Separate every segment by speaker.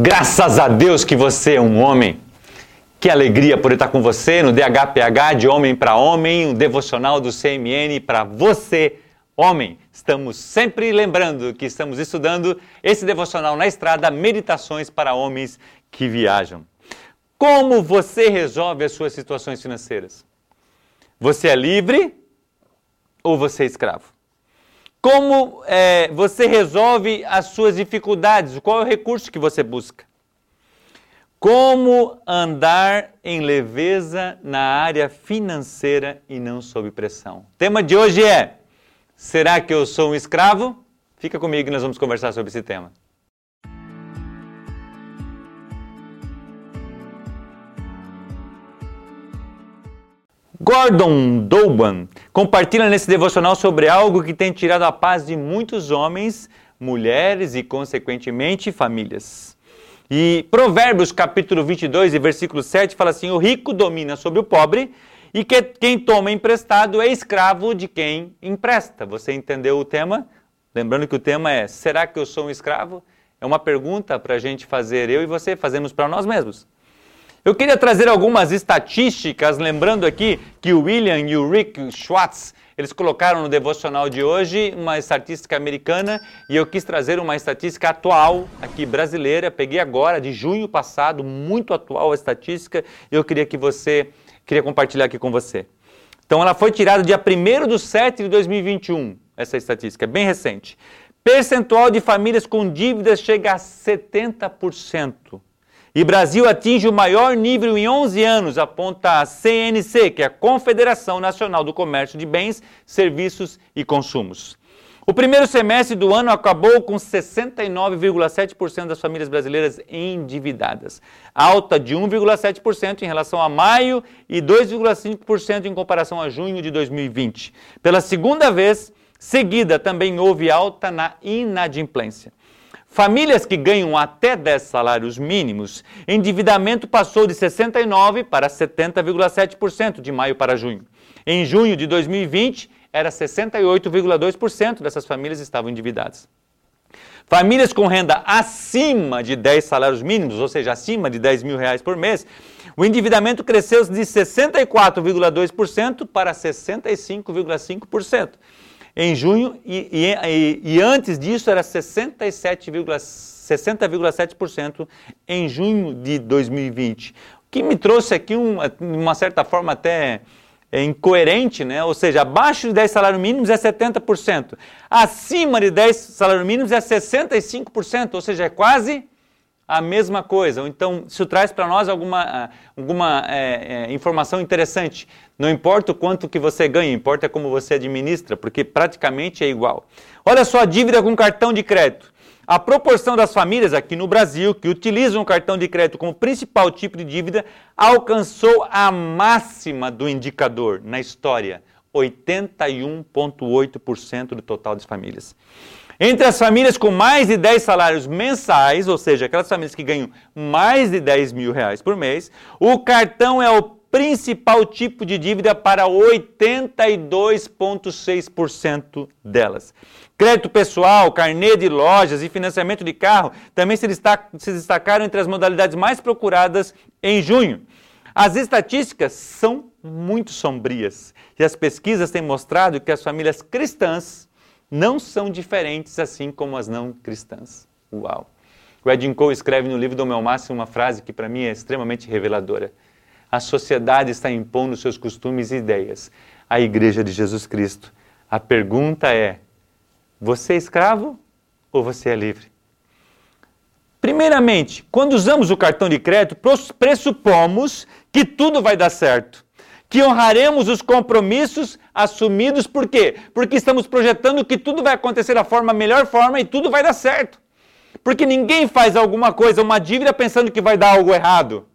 Speaker 1: Graças a Deus que você é um homem. Que alegria poder estar com você no DHPH de Homem para Homem, um devocional do CMN para você, homem. Estamos sempre lembrando que estamos estudando esse devocional na estrada, Meditações para Homens que Viajam. Como você resolve as suas situações financeiras? Você é livre ou você é escravo? Como é, você resolve as suas dificuldades? Qual é o recurso que você busca? Como andar em leveza na área financeira e não sob pressão? O tema de hoje é: Será que eu sou um escravo? Fica comigo e nós vamos conversar sobre esse tema. Gordon Douban compartilha nesse devocional sobre algo que tem tirado a paz de muitos homens, mulheres e, consequentemente, famílias. E Provérbios capítulo 22 e versículo 7 fala assim: O rico domina sobre o pobre e que quem toma emprestado é escravo de quem empresta. Você entendeu o tema? Lembrando que o tema é: Será que eu sou um escravo? É uma pergunta para a gente fazer, eu e você fazemos para nós mesmos. Eu queria trazer algumas estatísticas, lembrando aqui que o William e o Rick Schwartz, eles colocaram no devocional de hoje uma estatística americana e eu quis trazer uma estatística atual aqui brasileira. Peguei agora, de junho passado, muito atual a estatística, e eu queria que você, queria compartilhar aqui com você. Então ela foi tirada dia 1 de 7 de 2021, essa estatística, é bem recente. Percentual de famílias com dívidas chega a 70%. E Brasil atinge o maior nível em 11 anos, aponta a CNC, que é a Confederação Nacional do Comércio de Bens, Serviços e Consumos. O primeiro semestre do ano acabou com 69,7% das famílias brasileiras endividadas, alta de 1,7% em relação a maio e 2,5% em comparação a junho de 2020. Pela segunda vez seguida, também houve alta na inadimplência. Famílias que ganham até 10 salários mínimos, endividamento passou de 69% para 70,7% de maio para junho. Em junho de 2020, era 68,2% dessas famílias estavam endividadas. Famílias com renda acima de 10 salários mínimos, ou seja, acima de 10 mil reais por mês, o endividamento cresceu de 64,2% para 65,5% em junho e, e, e antes disso era 60,7% em junho de 2020. O que me trouxe aqui, uma, uma certa forma até é, incoerente, né? ou seja, abaixo de 10 salários mínimos é 70%, acima de 10 salários mínimos é 65%, ou seja, é quase a mesma coisa. Então, isso traz para nós alguma, ah, alguma é, é, informação interessante. Não importa o quanto que você ganha, importa como você administra, porque praticamente é igual. Olha só a dívida com cartão de crédito. A proporção das famílias aqui no Brasil que utilizam o cartão de crédito como principal tipo de dívida alcançou a máxima do indicador na história, 81,8% do total das famílias. Entre as famílias com mais de 10 salários mensais, ou seja, aquelas famílias que ganham mais de 10 mil reais por mês, o cartão é o principal tipo de dívida para 82,6% delas. Crédito pessoal, carnê de lojas e financiamento de carro também se, se destacaram entre as modalidades mais procuradas em junho. As estatísticas são muito sombrias e as pesquisas têm mostrado que as famílias cristãs não são diferentes assim como as não cristãs. Uau! O Edin Cole escreve no livro do Meu Máximo uma frase que para mim é extremamente reveladora. A sociedade está impondo seus costumes e ideias à Igreja de Jesus Cristo. A pergunta é: você é escravo ou você é livre? Primeiramente, quando usamos o cartão de crédito, pressupomos que tudo vai dar certo que honraremos os compromissos assumidos, por quê? Porque estamos projetando que tudo vai acontecer da forma melhor forma e tudo vai dar certo. Porque ninguém faz alguma coisa, uma dívida, pensando que vai dar algo errado.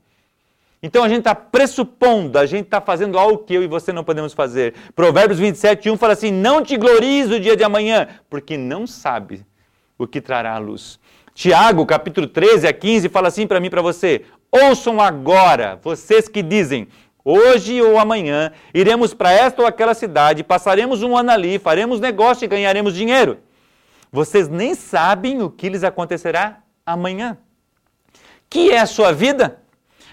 Speaker 1: Então a gente está pressupondo, a gente está fazendo algo que eu e você não podemos fazer. Provérbios 27, 1 fala assim: Não te glories o dia de amanhã, porque não sabe o que trará a luz. Tiago, capítulo 13 a 15, fala assim para mim e para você: Ouçam agora, vocês que dizem, Hoje ou amanhã iremos para esta ou aquela cidade, passaremos um ano ali, faremos negócio e ganharemos dinheiro. Vocês nem sabem o que lhes acontecerá amanhã. que é a sua vida?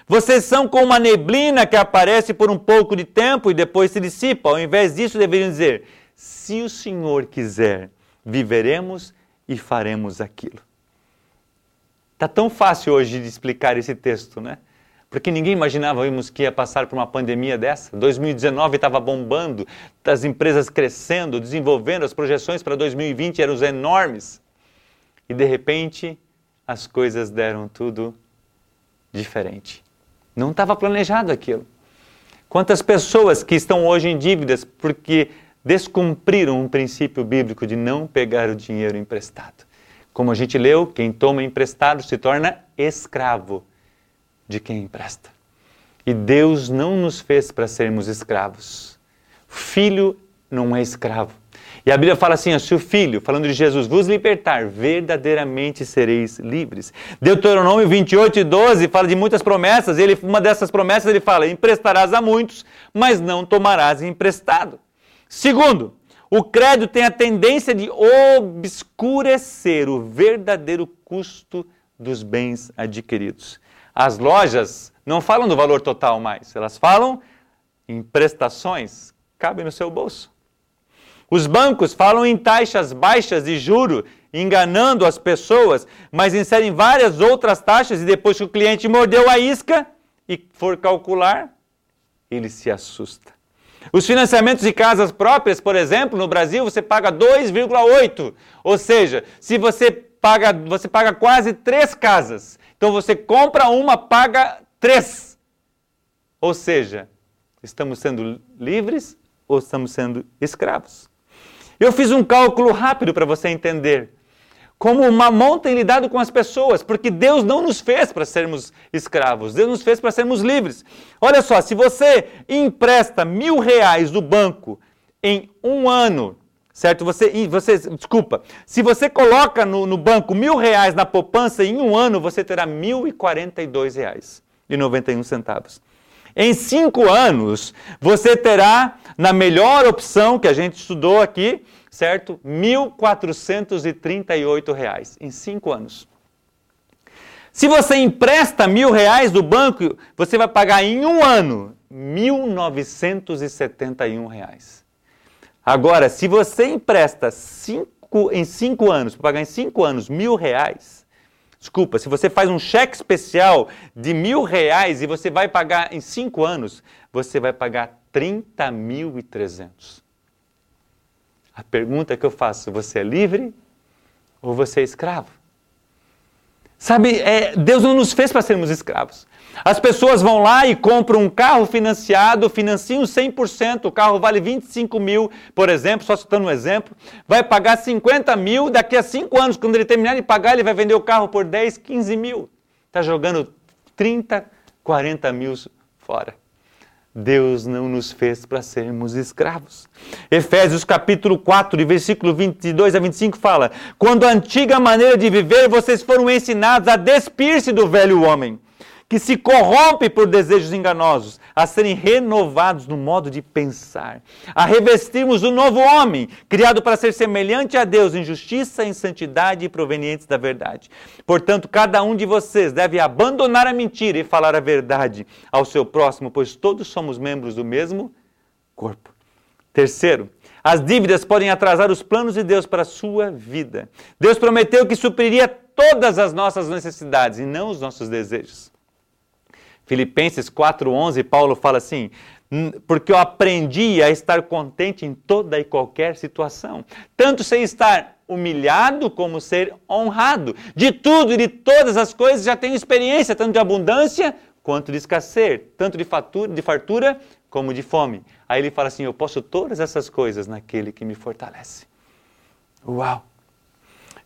Speaker 1: Vocês são como uma neblina que aparece por um pouco de tempo e depois se dissipa. Ao invés disso, deveriam dizer: se o Senhor quiser, viveremos e faremos aquilo. Está tão fácil hoje de explicar esse texto, né? Porque ninguém imaginava que ia passar por uma pandemia dessa. 2019 estava bombando, as empresas crescendo, desenvolvendo, as projeções para 2020 eram enormes. E de repente, as coisas deram tudo diferente. Não estava planejado aquilo. Quantas pessoas que estão hoje em dívidas porque descumpriram um princípio bíblico de não pegar o dinheiro emprestado. Como a gente leu, quem toma emprestado se torna escravo de quem empresta. E Deus não nos fez para sermos escravos. Filho não é escravo. E a Bíblia fala assim: se o filho, falando de Jesus, vos libertar, verdadeiramente sereis livres. Deuteronômio 28 e 12 fala de muitas promessas. Ele, uma dessas promessas ele fala: emprestarás a muitos, mas não tomarás emprestado. Segundo, o crédito tem a tendência de obscurecer o verdadeiro custo dos bens adquiridos. As lojas não falam do valor total mais, elas falam em prestações, cabem no seu bolso. Os bancos falam em taxas baixas de juro, enganando as pessoas, mas inserem várias outras taxas e depois que o cliente mordeu a isca e for calcular, ele se assusta. Os financiamentos de casas próprias, por exemplo, no Brasil, você paga 2,8. Ou seja, se você paga, você paga quase três casas. Então você compra uma, paga três. Ou seja, estamos sendo livres ou estamos sendo escravos? Eu fiz um cálculo rápido para você entender como o mamão tem lidado com as pessoas, porque Deus não nos fez para sermos escravos, Deus nos fez para sermos livres. Olha só, se você empresta mil reais do banco em um ano, certo? Você, você desculpa, se você coloca no, no banco mil reais na poupança em um ano, você terá mil e quarenta e dois reais e noventa e um centavos. Em cinco anos, você terá, na melhor opção que a gente estudou aqui, certo? R$ 1.438 em cinco anos. Se você empresta mil reais do banco, você vai pagar em um ano 1.971 reais. Agora, se você empresta cinco, em cinco anos, para pagar em cinco anos mil reais, desculpa, se você faz um cheque especial de mil reais e você vai pagar em cinco anos, você vai pagar 30.300. A pergunta que eu faço: você é livre ou você é escravo? Sabe, é, Deus não nos fez para sermos escravos. As pessoas vão lá e compram um carro financiado, financiam 100%, o carro vale 25 mil, por exemplo, só citando um exemplo, vai pagar 50 mil, daqui a 5 anos, quando ele terminar de pagar, ele vai vender o carro por 10, 15 mil. Está jogando 30, 40 mil fora. Deus não nos fez para sermos escravos. Efésios capítulo 4, de versículo 22 a 25 fala: Quando a antiga maneira de viver, vocês foram ensinados a despir-se do velho homem que se corrompe por desejos enganosos, a serem renovados no modo de pensar, a revestirmos o novo homem, criado para ser semelhante a Deus em justiça, em santidade e provenientes da verdade. Portanto, cada um de vocês deve abandonar a mentira e falar a verdade ao seu próximo, pois todos somos membros do mesmo corpo. Terceiro, as dívidas podem atrasar os planos de Deus para a sua vida. Deus prometeu que supriria todas as nossas necessidades e não os nossos desejos. Filipenses 4:11, Paulo fala assim: porque eu aprendi a estar contente em toda e qualquer situação, tanto sem estar humilhado como ser honrado. De tudo e de todas as coisas já tenho experiência, tanto de abundância quanto de escassez, tanto de, fatura, de fartura como de fome. Aí ele fala assim: Eu posso todas essas coisas naquele que me fortalece. Uau!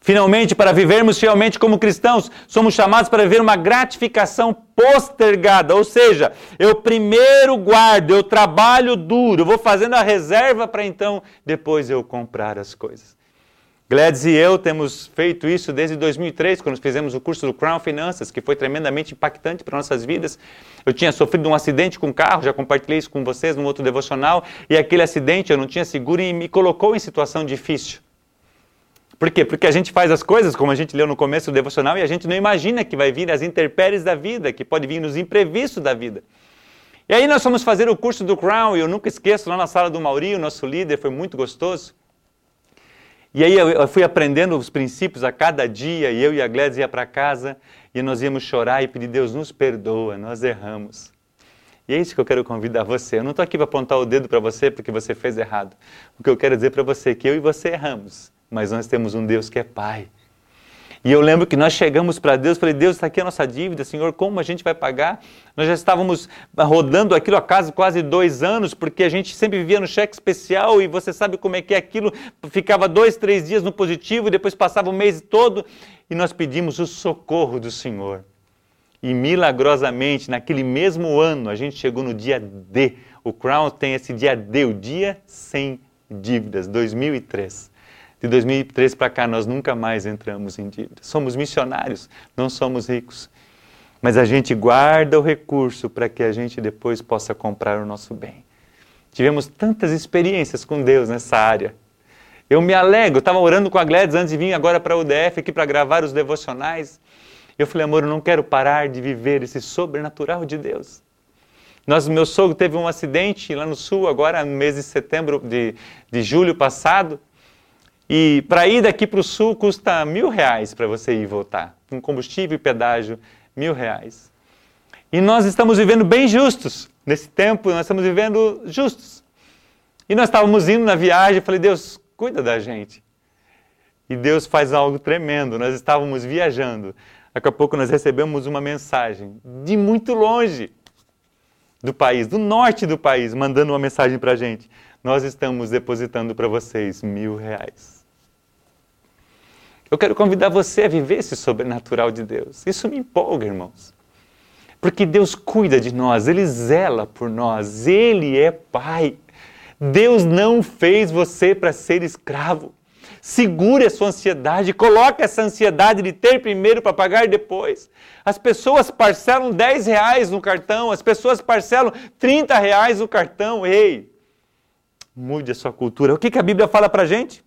Speaker 1: Finalmente, para vivermos fielmente como cristãos, somos chamados para viver uma gratificação postergada, ou seja, eu primeiro guardo, eu trabalho duro, vou fazendo a reserva para então depois eu comprar as coisas. Gladys e eu temos feito isso desde 2003, quando fizemos o curso do Crown Finanças, que foi tremendamente impactante para nossas vidas. Eu tinha sofrido um acidente com o carro, já compartilhei isso com vocês num outro devocional, e aquele acidente eu não tinha seguro e me colocou em situação difícil. Por quê? Porque a gente faz as coisas, como a gente leu no começo do devocional, e a gente não imagina que vai vir as intempéries da vida, que pode vir nos imprevistos da vida. E aí nós fomos fazer o curso do Crown, e eu nunca esqueço, lá na sala do Mauri, o nosso líder, foi muito gostoso. E aí eu fui aprendendo os princípios a cada dia, e eu e a Gladys ia para casa, e nós íamos chorar e pedir, Deus nos perdoa, nós erramos. E é isso que eu quero convidar você. Eu não estou aqui para apontar o dedo para você porque você fez errado. O que eu quero dizer para você é que eu e você erramos, mas nós temos um Deus que é Pai. E eu lembro que nós chegamos para Deus, falei, Deus, está aqui a nossa dívida, Senhor, como a gente vai pagar? Nós já estávamos rodando aquilo a casa quase dois anos, porque a gente sempre vivia no cheque especial e você sabe como é que é aquilo, ficava dois, três dias no positivo e depois passava o mês todo e nós pedimos o socorro do Senhor. E milagrosamente, naquele mesmo ano, a gente chegou no dia D. O Crown tem esse dia D, o dia sem dívidas, 2003. De 2003 para cá, nós nunca mais entramos em dívida. Somos missionários, não somos ricos. Mas a gente guarda o recurso para que a gente depois possa comprar o nosso bem. Tivemos tantas experiências com Deus nessa área. Eu me alegro, estava orando com a Gladys antes de vir agora para a UDF aqui para gravar os devocionais. Eu falei, amor, eu não quero parar de viver esse sobrenatural de Deus. Nós, meu sogro teve um acidente lá no sul, agora no mês de setembro, de, de julho passado. E para ir daqui para o sul custa mil reais para você ir e voltar. Com combustível e pedágio, mil reais. E nós estamos vivendo bem justos. Nesse tempo, nós estamos vivendo justos. E nós estávamos indo na viagem, falei, Deus, cuida da gente. E Deus faz algo tremendo. Nós estávamos viajando. Daqui a pouco nós recebemos uma mensagem de muito longe do país, do norte do país, mandando uma mensagem para a gente. Nós estamos depositando para vocês mil reais. Eu quero convidar você a viver esse sobrenatural de Deus. Isso me empolga, irmãos. Porque Deus cuida de nós, Ele zela por nós, Ele é Pai. Deus não fez você para ser escravo. Segure a sua ansiedade, coloque essa ansiedade de ter primeiro para pagar depois. As pessoas parcelam 10 reais no cartão, as pessoas parcelam 30 reais no cartão. Ei, mude a sua cultura. O que, que a Bíblia fala para a gente?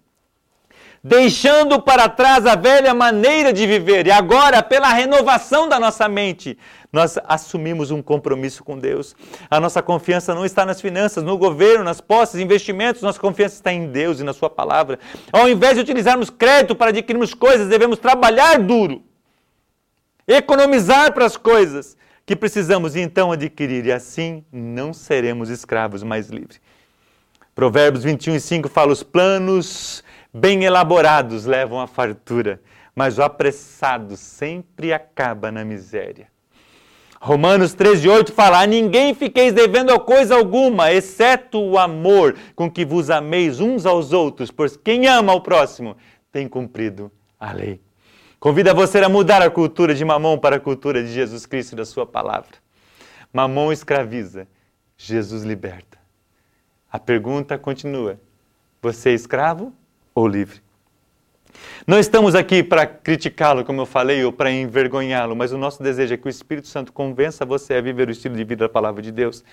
Speaker 1: Deixando para trás a velha maneira de viver. E agora, pela renovação da nossa mente, nós assumimos um compromisso com Deus. A nossa confiança não está nas finanças, no governo, nas posses, investimentos, nossa confiança está em Deus e na Sua palavra. Ao invés de utilizarmos crédito para adquirirmos coisas, devemos trabalhar duro, economizar para as coisas que precisamos então adquirir, e assim não seremos escravos mais livres. Provérbios 21 e 5 fala: os planos bem elaborados levam à fartura, mas o apressado sempre acaba na miséria. Romanos 13,8 fala: A ninguém fiqueis devendo coisa alguma, exceto o amor com que vos ameis uns aos outros, pois quem ama ao próximo tem cumprido a lei. Convida você a mudar a cultura de Mamon para a cultura de Jesus Cristo e da Sua palavra. Mamon escraviza, Jesus liberta. A pergunta continua: Você é escravo ou livre. Não estamos aqui para criticá-lo, como eu falei, ou para envergonhá-lo, mas o nosso desejo é que o Espírito Santo convença você a viver o estilo de vida da palavra de Deus.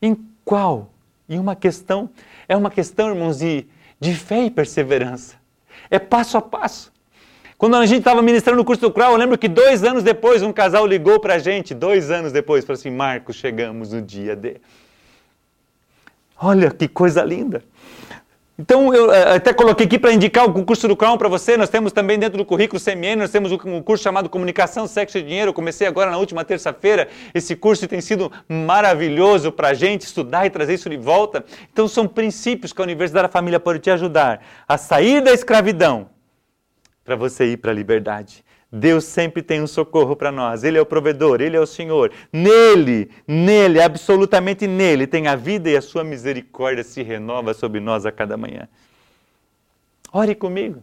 Speaker 1: Em qual? Em uma questão, é uma questão, irmãos, de, de fé e perseverança. É passo a passo. Quando a gente estava ministrando o curso do Crow, eu lembro que dois anos depois um casal ligou para a gente, dois anos depois, falou assim: Marcos, chegamos no dia D. Olha que coisa linda! Então, eu eh, até coloquei aqui para indicar o curso do Crown para você. Nós temos também dentro do currículo CMN, nós temos um curso chamado Comunicação, Sexo e Dinheiro. Eu comecei agora na última terça-feira. Esse curso tem sido maravilhoso para a gente estudar e trazer isso de volta. Então, são princípios que a Universidade da Família pode te ajudar a sair da escravidão para você ir para a liberdade. Deus sempre tem um socorro para nós. Ele é o provedor, ele é o Senhor. Nele, nele, absolutamente nele, tem a vida e a sua misericórdia se renova sobre nós a cada manhã. Ore comigo.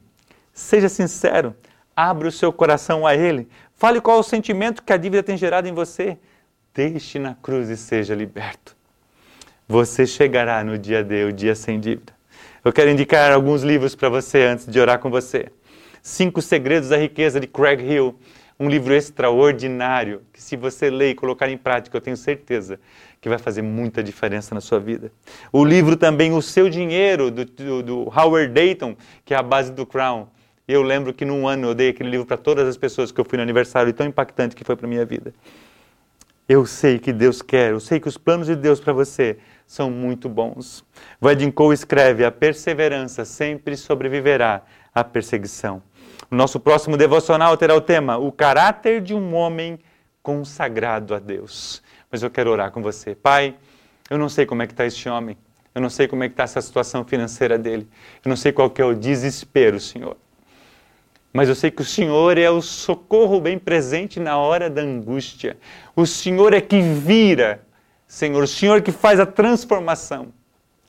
Speaker 1: Seja sincero. Abra o seu coração a ele. Fale qual o sentimento que a dívida tem gerado em você. Deixe na cruz e seja liberto. Você chegará no dia D, o dia sem dívida. Eu quero indicar alguns livros para você antes de orar com você. Cinco Segredos da Riqueza de Craig Hill, um livro extraordinário que, se você ler e colocar em prática, eu tenho certeza que vai fazer muita diferença na sua vida. O livro também O Seu Dinheiro, do, do, do Howard Dayton, que é a base do Crown, eu lembro que num ano eu dei aquele livro para todas as pessoas que eu fui no aniversário, e tão impactante que foi para minha vida. Eu sei que Deus quer, eu sei que os planos de Deus para você são muito bons. Vadim Cole escreve: a perseverança sempre sobreviverá à perseguição. O nosso próximo devocional terá o tema: o caráter de um homem consagrado a Deus. Mas eu quero orar com você. Pai, eu não sei como é que está este homem. Eu não sei como é que está essa situação financeira dele. Eu não sei qual que é o desespero, Senhor. Mas eu sei que o Senhor é o socorro bem presente na hora da angústia. O Senhor é que vira, Senhor, o Senhor que faz a transformação.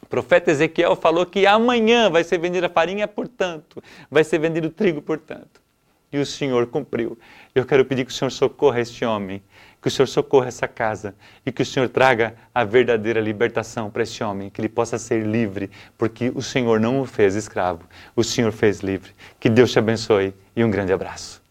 Speaker 1: O profeta Ezequiel falou que amanhã vai ser vendida a farinha, portanto, vai ser vendido o trigo, portanto. E o Senhor cumpriu. Eu quero pedir que o Senhor socorra este homem, que o Senhor socorra essa casa e que o Senhor traga a verdadeira libertação para este homem, que ele possa ser livre, porque o Senhor não o fez escravo, o Senhor fez livre. Que Deus te abençoe e um grande abraço.